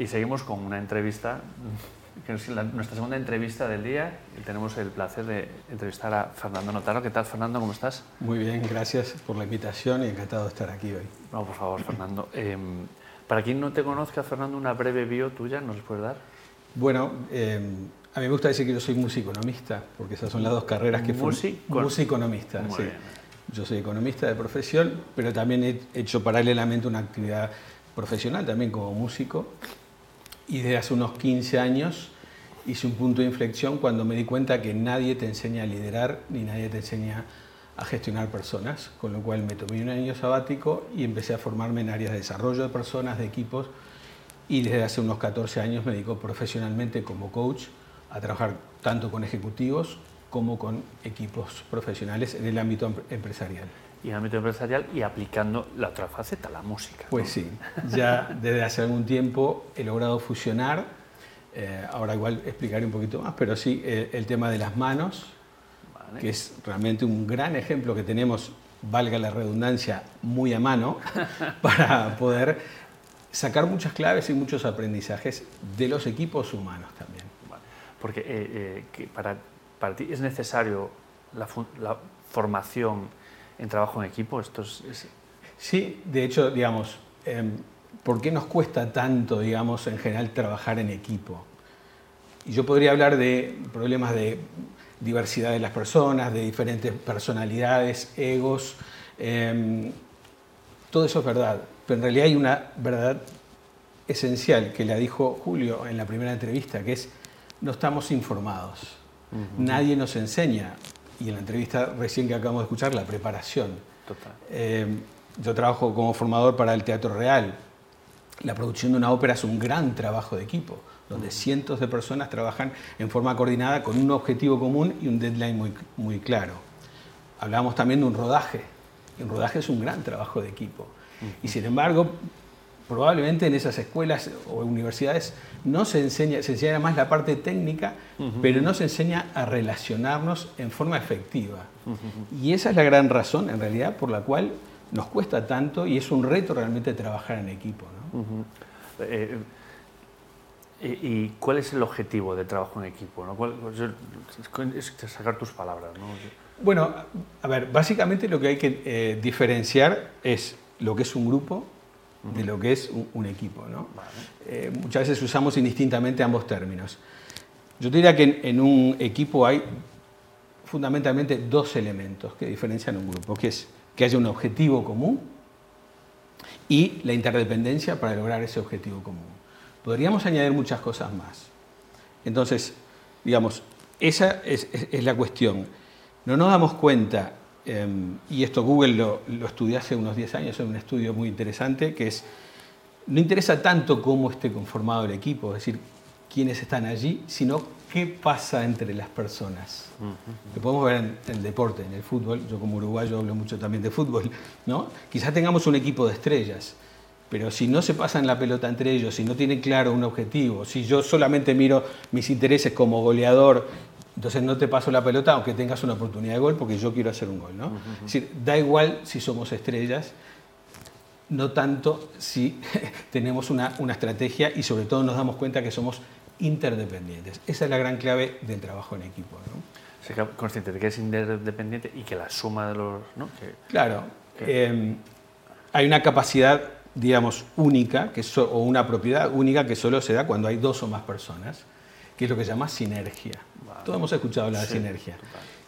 Y seguimos con una entrevista, que es nuestra segunda entrevista del día, y tenemos el placer de entrevistar a Fernando Notaro. ¿Qué tal, Fernando? ¿Cómo estás? Muy bien, gracias por la invitación y encantado de estar aquí hoy. No, por favor, Fernando. Em, para quien no te conozca, Fernando, una breve bio tuya, ¿nos puedes dar? Bueno, em, a mí me gusta decir que yo soy musiconomista, porque esas son las dos carreras que fui. Musiconomista, sí. Yo soy economista de profesión, pero también he hecho paralelamente una actividad profesional también como músico. Y desde hace unos 15 años hice un punto de inflexión cuando me di cuenta que nadie te enseña a liderar ni nadie te enseña a gestionar personas, con lo cual me tomé un año sabático y empecé a formarme en áreas de desarrollo de personas, de equipos, y desde hace unos 14 años me dedico profesionalmente como coach a trabajar tanto con ejecutivos como con equipos profesionales en el ámbito empresarial. Y en el ámbito empresarial y aplicando la otra faceta, la música. Pues sí, ya desde hace algún tiempo he logrado fusionar, eh, ahora igual explicaré un poquito más, pero sí eh, el tema de las manos, que es realmente un gran ejemplo que tenemos, valga la redundancia, muy a mano, para poder sacar muchas claves y muchos aprendizajes de los equipos humanos también. Porque eh, para ¿Para ti es necesario la, formación en trabajo en equipo? Esto es, Sí, de hecho, digamos, em, ¿por qué nos cuesta tanto, digamos, en general trabajar en equipo? Y yo podría hablar de problemas de diversidad de las personas, de diferentes personalidades, egos. Em, todo eso es verdad, pero en realidad hay una verdad esencial que la dijo Julio en la primera entrevista, que es no estamos informados. Nadie nos enseña, y en la entrevista recién que acabamos de escuchar, la preparación. Eh, yo trabajo como formador para el Teatro Real. La producción de una ópera es un gran trabajo de equipo, donde cientos de personas trabajan en forma coordinada con un objetivo común y un deadline muy, muy claro. Hablábamos también de un rodaje. Un rodaje es un gran trabajo de equipo. Y sin embargo, probablemente en esas escuelas o universidades no se enseña, se enseña más la parte técnica, pero no se enseña a relacionarnos en forma efectiva. Y esa es la gran razón, en realidad, por la cual nos cuesta tanto y es un reto realmente trabajar en equipo. Eh, ¿Y cuál es el objetivo del trabajo en equipo? es sacar tus palabras. Bueno, a ver, básicamente lo que hay que eh, diferenciar es lo que es un grupo de lo que es un, equipo. ¿no? Eh, muchas veces usamos indistintamente ambos términos. Yo diría que en, un equipo hay fundamentalmente dos elementos que diferencian un grupo, que es que haya un objetivo común y la interdependencia para lograr ese objetivo común. Podríamos añadir muchas cosas más. Entonces, digamos, esa es la cuestión. No nos damos cuenta Em, y esto Google lo, lo, estudió hace unos 10 años en un estudio muy interesante, que es, no interesa tanto cómo esté conformado el equipo, es decir, quiénes están allí, sino qué pasa entre las personas. Lo podemos ver en, el deporte, en el fútbol, yo como uruguayo hablo mucho también de fútbol, ¿no? Quizás tengamos un equipo de estrellas, pero si no se pasan la pelota entre ellos, si no tienen claro un objetivo, si yo solamente miro mis intereses como goleador entonces no te paso la pelota aunque tengas una oportunidad de gol porque yo quiero hacer un gol. ¿no? Es decir, da igual si somos estrellas, no tanto si tenemos una, una, estrategia y sobre todo nos damos cuenta que somos interdependientes. Esa es la gran clave del trabajo en equipo. ¿no? Ser consciente de que es interdependiente y que la suma de los... ¿no? claro. Em, hay una capacidad, digamos, única que o una propiedad única que solo se da cuando hay dos o más personas que es lo que se llama sinergia. Todos hemos escuchado hablar de sinergia.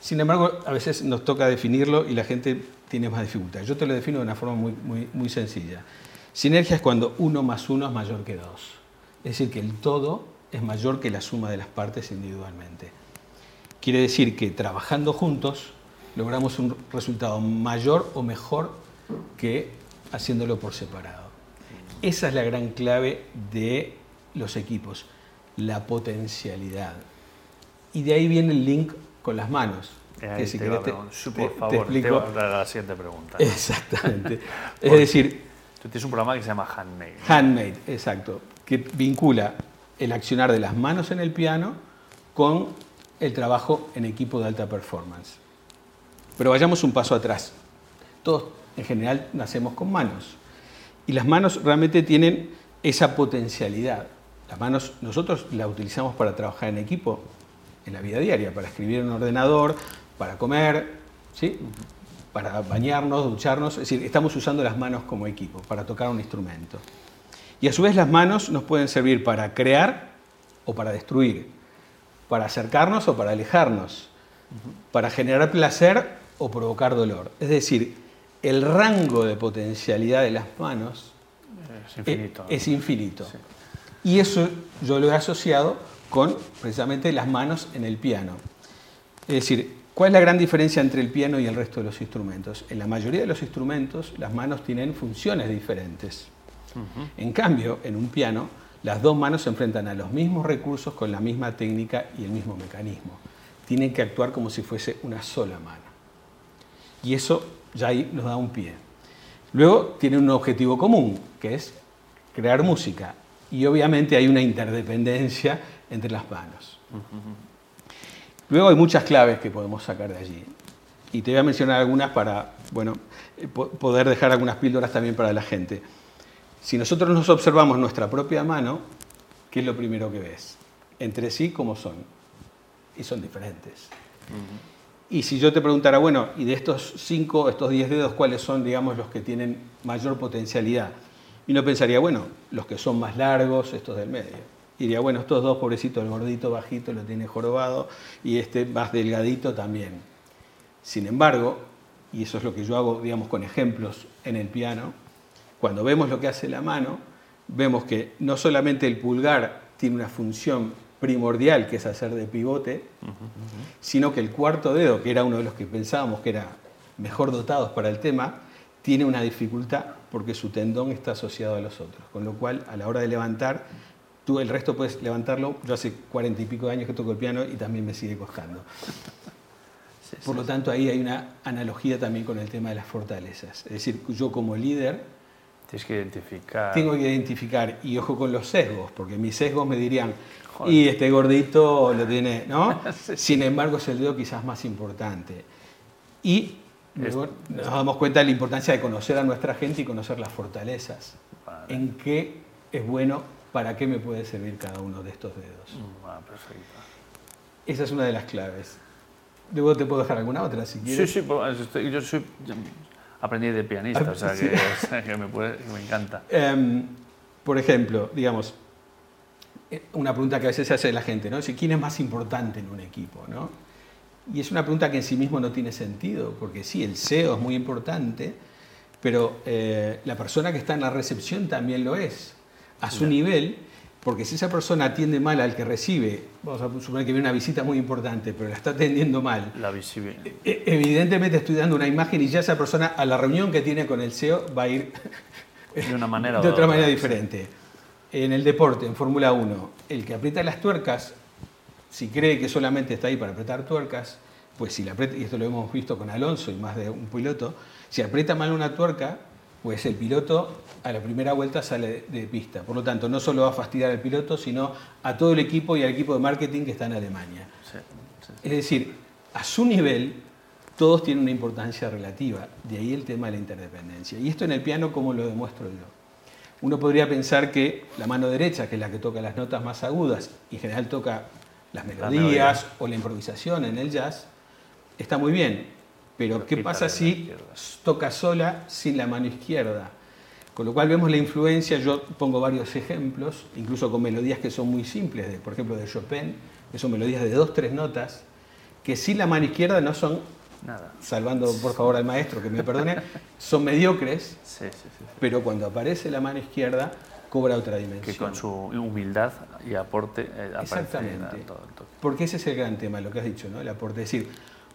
Sin embargo, a veces nos toca definirlo y la gente tiene más dificultad. Yo te lo defino de una forma muy, muy, muy sencilla. Sinergia es cuando uno más uno es mayor que dos. Es decir, que el todo es mayor que la suma de las partes individualmente. Quiere decir que trabajando juntos logramos un resultado mayor o mejor que haciéndolo por separado. Esa es la gran clave de los equipos la potencialidad. Y de ahí viene el link con las manos. que si te, por favor, te, explico. la siguiente pregunta. Exactamente. es decir... Tú tienes un programa que se llama Handmade. Handmade, exacto. Que vincula el accionar de las manos en el piano con el trabajo en equipo de alta performance. Pero vayamos un paso atrás. Todos en general nacemos con manos. Y las manos realmente tienen esa potencialidad Las manos nosotros las utilizamos para trabajar en equipo en la vida diaria, para escribir en un ordenador, para comer, ¿sí? para bañarnos, ducharnos, es decir, estamos usando las manos como equipo para tocar un instrumento. Y a su vez las manos nos pueden servir para crear o para destruir, para acercarnos o para alejarnos, para generar placer o provocar dolor. Es decir, el rango de potencialidad de las manos Es infinito. es, infinito. Y eso yo lo he asociado con precisamente las manos en el piano. Es decir, ¿cuál es la gran diferencia entre el piano y el resto de los instrumentos? En la mayoría de los instrumentos las manos tienen funciones diferentes. En cambio, en un piano, las dos manos se enfrentan a los mismos recursos con la misma técnica y el mismo mecanismo. Tienen que actuar como si fuese una sola mano. Y eso ya ahí nos da un pie. Luego tiene un objetivo común, que es crear música. Y obviamente hay una interdependencia entre las manos. Luego hay muchas claves que podemos sacar de allí. Y te voy a mencionar algunas para bueno, eh, po- poder dejar algunas píldoras también para la gente. Si nosotros nos observamos nuestra propia mano, ¿qué es lo primero que ves? Entre sí, ¿cómo son? Y son diferentes. Y si yo te preguntara, bueno, y de estos cinco, estos diez dedos, ¿cuáles son, digamos, los que tienen mayor potencialidad? Y uno pensaría, bueno, los que son más largos, estos del medio. Y diría, bueno, estos dos, pobrecitos, el gordito bajito lo tiene jorobado y este más delgadito también. Sin embargo, y eso es lo que yo hago, digamos, con ejemplos en el piano, cuando vemos lo que hace la mano, vemos que no solamente el pulgar tiene una función primordial, que es hacer de pivote, sino que el cuarto dedo, que era uno de los que pensábamos que era mejor dotados para el tema, tiene una dificultad porque su tendón está asociado a los otros. Con lo cual, a la hora de levantar, tú el resto puedes levantarlo. Yo hace cuarenta y pico de años que toco el piano y también me sigue costando. Por lo tanto, ahí hay una analogía también con el tema de las fortalezas. Es decir, yo como líder Tienes que identificar. tengo que identificar, y ojo con los sesgos, porque mis sesgos me dirían, Joder. y este gordito lo tiene, ¿no? Sin embargo, es el dedo quizás más importante. Y luego nos damos cuenta de la importancia de conocer a nuestra gente y conocer las fortalezas. Vale. En qué es bueno, para qué me puede servir cada uno de estos dedos. Mm, ah, perfecto. Esa es una de las claves. Luego te puedo dejar alguna otra si Sí, quieres. sí, estoy- yo soy aprendí de pianista, Ah, o sea sí. que, o sea, que me, puede- que me encanta. Em, por ejemplo, digamos, eh, una pregunta que a veces se hace la gente, ¿no? Es, ¿Quién es más importante en un equipo? ¿no? Y es una pregunta que en sí mismo no tiene sentido, porque sí, el CEO es muy importante, pero eh, la persona que está en la recepción también lo es, a su nivel, porque si esa persona atiende mal al que recibe, vamos a suponer que viene una visita muy importante, pero la está atendiendo mal, La visibilidad. e- Evidentemente estoy dando una imagen y ya esa persona a la reunión que tiene con el CEO va a ir De una manera de otra manera diferente. En el deporte, en Fórmula 1, el que aprieta las tuercas, si cree que solamente está ahí para apretar tuercas, pues si la aprieta, y esto lo hemos visto con Alonso y más de un piloto, si aprieta mal una tuerca, pues el piloto a la primera vuelta sale de, pista. Por lo tanto, no solo va a fastidiar al piloto, sino a todo el equipo y al equipo de marketing que está en Alemania. Sí, sí. Es decir, a su nivel, todos tienen una importancia relativa. De ahí el tema de la interdependencia. Y esto en el piano, ¿cómo lo demuestro yo? Uno podría pensar que la mano derecha, que es la que toca las notas más agudas y en general toca las melodías melodías. o la improvisación en el jazz, está muy bien. Pero ¿qué pasa si toca sola sin la mano izquierda? Con lo cual vemos la influencia, yo pongo varios ejemplos, incluso con melodías que son muy simples, de, por ejemplo de Chopin, que son melodías de dos, tres notas, que sin la mano izquierda no son, Nada. salvando por favor al maestro que me perdone, son mediocres, Sí, sí, sí, pero cuando aparece la mano izquierda cobra otra dimensión. Que con su humildad y aporte eh, Exactamente. todo toque. Porque ese es el gran tema, lo que has dicho, ¿no? El aporte. Es decir,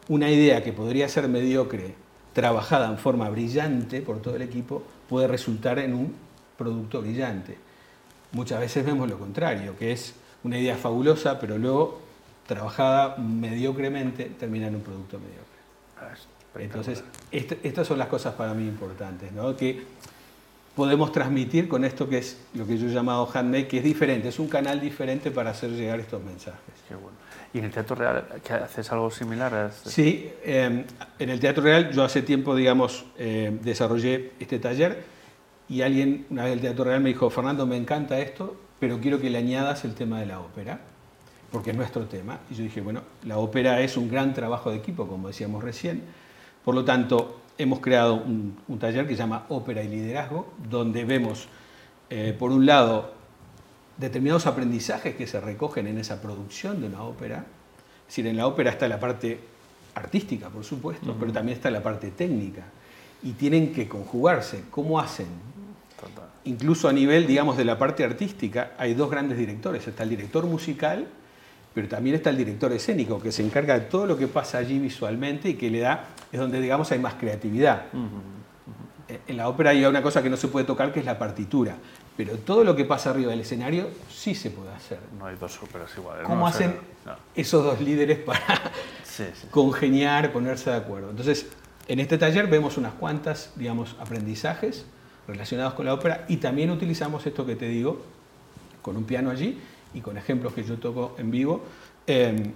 una idea que podría ser mediocre, trabajada en forma brillante por todo el equipo, puede resultar en un producto brillante. Muchas veces vemos lo contrario, que es una idea fabulosa, pero luego, trabajada mediocremente, termina en un producto mediocre. Ah. Entonces, est- estas son las cosas para mí importantes, ¿no? que podemos transmitir con esto que es lo que yo he llamado handmade, que es diferente, es un canal diferente para hacer llegar estos mensajes. Qué bueno. ¿Y en el Teatro Real ¿qué haces algo similar? a este? Sí, eh, en el Teatro Real yo hace tiempo, digamos, eh, desarrollé este taller y alguien una vez del Teatro Real me dijo, Fernando, me encanta esto, pero quiero que le añadas el tema de la ópera, porque es nuestro tema. Y yo dije, bueno, la ópera es un gran trabajo de equipo, como decíamos recién. Por lo tanto, hemos creado un, taller que se llama Ópera y Liderazgo, donde vemos, eh, por un lado, determinados aprendizajes que se recogen en esa producción de una ópera. Es decir, en la ópera está la parte artística, por supuesto, pero también está la parte técnica. Y tienen que conjugarse. ¿Cómo hacen? Incluso a nivel, digamos, de la parte artística, hay dos grandes directores. Está el director musical, pero también está el director escénico, que se encarga de todo lo que pasa allí visualmente y que le da, es donde, digamos, hay más creatividad. En la ópera hay una cosa que no se puede tocar, que es la partitura. Pero todo lo que pasa arriba del escenario sí se puede hacer. No hay dos óperas iguales. ¿Cómo hacen esos dos líderes para congeniar, ponerse de acuerdo? Entonces, en este taller vemos unas cuantas, digamos, aprendizajes relacionados con la ópera y también utilizamos esto que te digo, con un piano allí y con ejemplos que yo toco en vivo, em,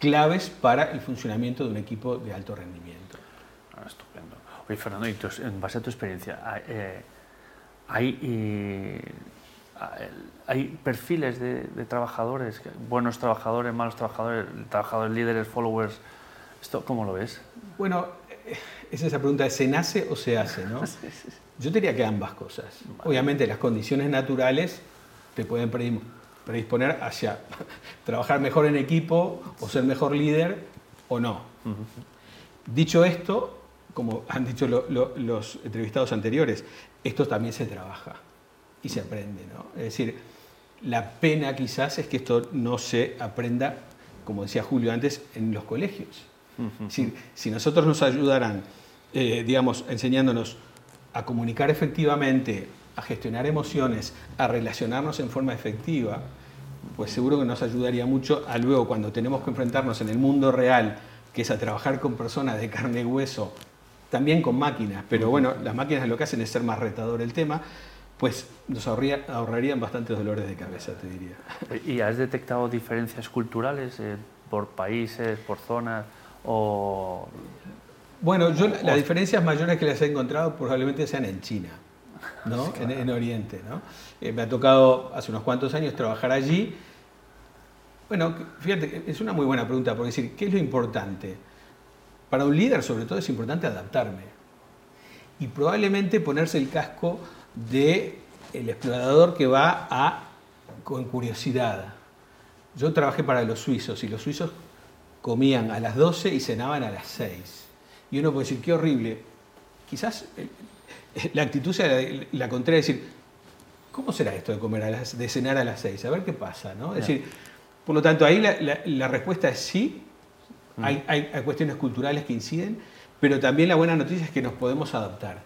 claves para el funcionamiento de un equipo de alto rendimiento. Ah, estupendo. Oye, Fernando, en base a tu experiencia, eh, hay, hay perfiles de, trabajadores, buenos trabajadores, malos trabajadores, trabajadores líderes, followers. ¿Esto cómo lo ves? Bueno, es esa pregunta, ¿se nace o se hace? ¿no? Yo diría que ambas cosas. Obviamente las condiciones naturales te pueden predisponer hacia trabajar mejor en equipo o ser mejor líder o no. Dicho esto, como han dicho los entrevistados anteriores, esto también se trabaja y se aprende. ¿no? Es decir, la pena quizás es que esto no se aprenda, como decía Julio antes, en los colegios. si nosotros nos ayudaran, eh, digamos, enseñándonos a comunicar efectivamente, a gestionar emociones, a relacionarnos en forma efectiva, pues seguro que nos ayudaría mucho a luego cuando tenemos que enfrentarnos en el mundo real, que es a trabajar con personas de carne y hueso, también con máquinas, pero bueno, las máquinas lo que hacen es ser más retador el tema, pues nos ahorrarían bastantes dolores de cabeza, te diría. ¿Y has detectado diferencias culturales eh, por países, por zonas o...? Bueno, yo las diferencias mayores que las he encontrado probablemente sean en China, ¿no? en, Oriente. ¿no? Eh, me ha tocado hace unos cuantos años trabajar allí. Bueno, fíjate, es una muy buena pregunta, porque decir, ¿qué es lo importante? Para un líder, sobre todo, es importante adaptarme. Y probablemente ponerse el casco del el explorador que va a, con curiosidad. Yo trabajé para los suizos y los suizos comían a las 12 y cenaban a las 6. Y uno puede decir, qué horrible. Quizás la actitud sea la, contraria, decir, ¿cómo será esto de, comer a las, de cenar a las 6? A ver qué pasa. ¿no? Es decir, por lo tanto, ahí la respuesta es sí, Mm. Hay, cuestiones culturales que inciden, pero también la buena noticia es que nos podemos adaptar.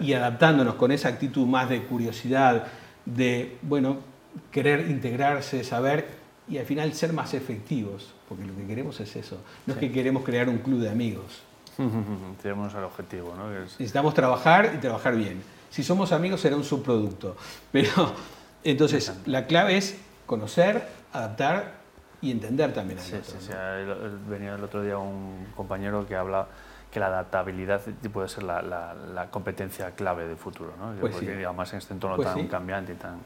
Y adaptándonos con esa actitud más de curiosidad, de, bueno, querer integrarse, saber y al final ser más efectivos, porque lo que queremos es eso. No es que queremos crear un club de amigos. Tenemos el objetivo, ¿no? Necesitamos trabajar y trabajar bien. Si somos amigos será un subproducto. Pero entonces la clave es conocer, adaptar y entender también sí, Sí, sí. Venía el otro día un compañero que habla que la adaptabilidad puede ser la, la, competencia clave del futuro, ¿no? Pues Porque sí. además en este entorno pues tan cambiante y tan...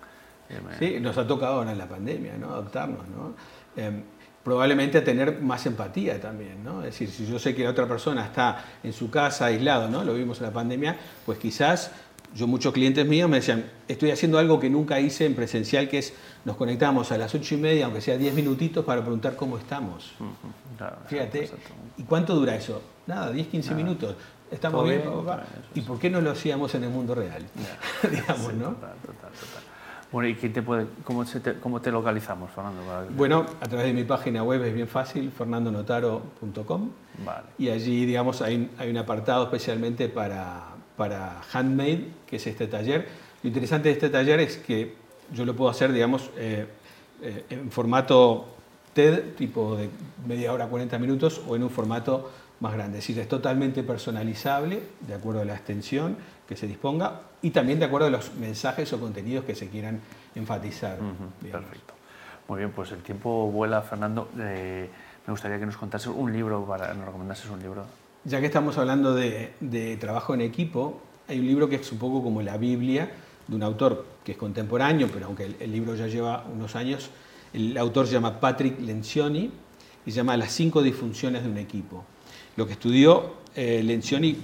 Eh, sí, nos ha tocado ahora en la pandemia, ¿no? Adaptarnos, ¿no? Eh, probablemente a tener más empatía también, ¿no? Es decir, si yo sé que la otra persona está en su casa aislado, ¿no? Lo vimos en la pandemia, pues quizás yo muchos clientes míos me decían, estoy haciendo algo que nunca hice en presencial, que es nos conectamos a las ocho y media, aunque sea diez minutitos, para preguntar cómo estamos. Fíjate, ¿y cuánto dura eso? Nada, 10, 15 minutos. Estamos bien, ¿y por qué no lo hacíamos en el mundo real? Digamos, ¿no? Total, total, total. Bueno, ¿y te puede, cómo, te, cómo, te, localizamos, Fernando? Bueno, a través de mi página web es bien fácil, fernandonotaro.com. Vale. Y allí, digamos, hay, hay un apartado especialmente para, para Handmade, que es este taller. Lo interesante de este taller es que yo lo puedo hacer, digamos, eh, eh, en formato TED, tipo de media hora, 40 minutos, o en un formato más grande. Es decir, es totalmente personalizable, de acuerdo a la extensión que se disponga, y también de acuerdo a los mensajes o contenidos que se quieran enfatizar. perfecto. Muy bien, pues el tiempo vuela, Fernando. Eh, me gustaría que nos contases un libro, para, nos recomendases un libro ya que estamos hablando de, trabajo en equipo, hay un libro que es un poco como la Biblia de un autor que es contemporáneo, pero aunque el, libro ya lleva unos años, el autor se llama Patrick Lencioni y se llama Las cinco disfunciones de un equipo. Lo que estudió eh, Lencioni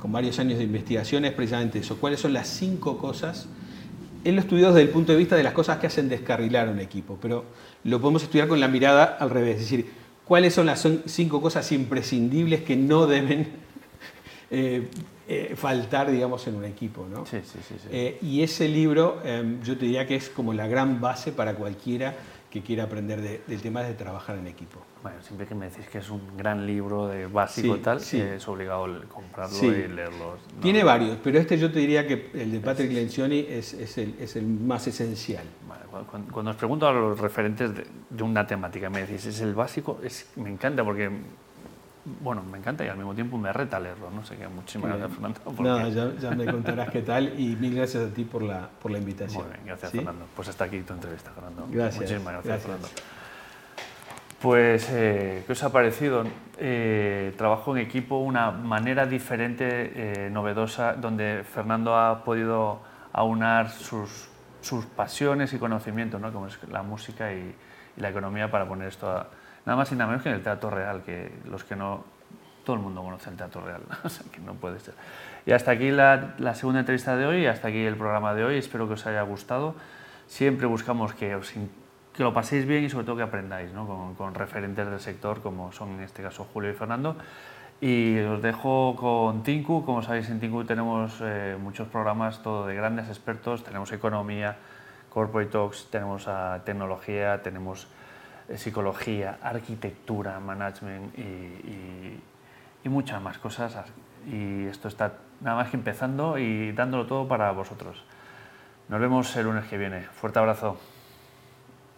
con varios años de investigación es precisamente eso, cuáles son las cinco cosas él lo estudió desde el punto de vista de las cosas que hacen descarrilar un equipo, pero lo podemos estudiar con la mirada al revés, es decir, cuáles son las cinco cosas imprescindibles que no deben eh, eh, faltar, digamos, en un equipo. ¿no? Sí, sí, sí. Eh, y ese libro em, yo te diría que es como la gran base para cualquiera que quiera aprender del tema de trabajar en equipo. Bueno, siempre que me decís que es un gran libro de básico y tal, sí. es obligado comprarlo y leerlo. Tiene varios, pero este yo te diría que el de Patrick Lencioni es, es, el, es el, más esencial. cuando, os pregunto a los referentes de, una temática, me decís, ¿es el básico? Es, me encanta porque bueno, me encanta y al mismo tiempo me reta leerlo, ¿no? sé qué, muchísimas gracias, Fernando. No, ya, ya, me contarás qué tal y mil gracias a ti por la, por la invitación. Muy bien, gracias, Fernando. Pues hasta aquí tu entrevista, Fernando. Gracias. Muchísimas gracias, Fernando. Pues, eh, ¿qué os ha parecido? Eh, trabajo en equipo, una manera diferente, eh, novedosa, donde Fernando ha podido aunar sus, sus pasiones y conocimientos, ¿no? como es la música y, y la economía, para poner esto a nada más y nada menos que en el Teatro Real, que los que no, todo el mundo conoce el Teatro Real, o sea que no puede ser. Y hasta aquí la, segunda entrevista de hoy, hasta aquí el programa de hoy, espero que os haya gustado. Siempre buscamos que, os, que lo paséis bien y sobre todo que aprendáis ¿no? con, referentes del sector como son en este caso Julio y Fernando. Y os dejo con Tinku, como sabéis en Tinku tenemos eh, muchos programas, todo de grandes expertos, tenemos economía, corporate talks, tenemos a tecnología, tenemos psicología, arquitectura, management y, muchas más cosas. Y esto está nada más que empezando y dándolo todo para vosotros. Nos vemos el lunes que viene. Fuerte abrazo.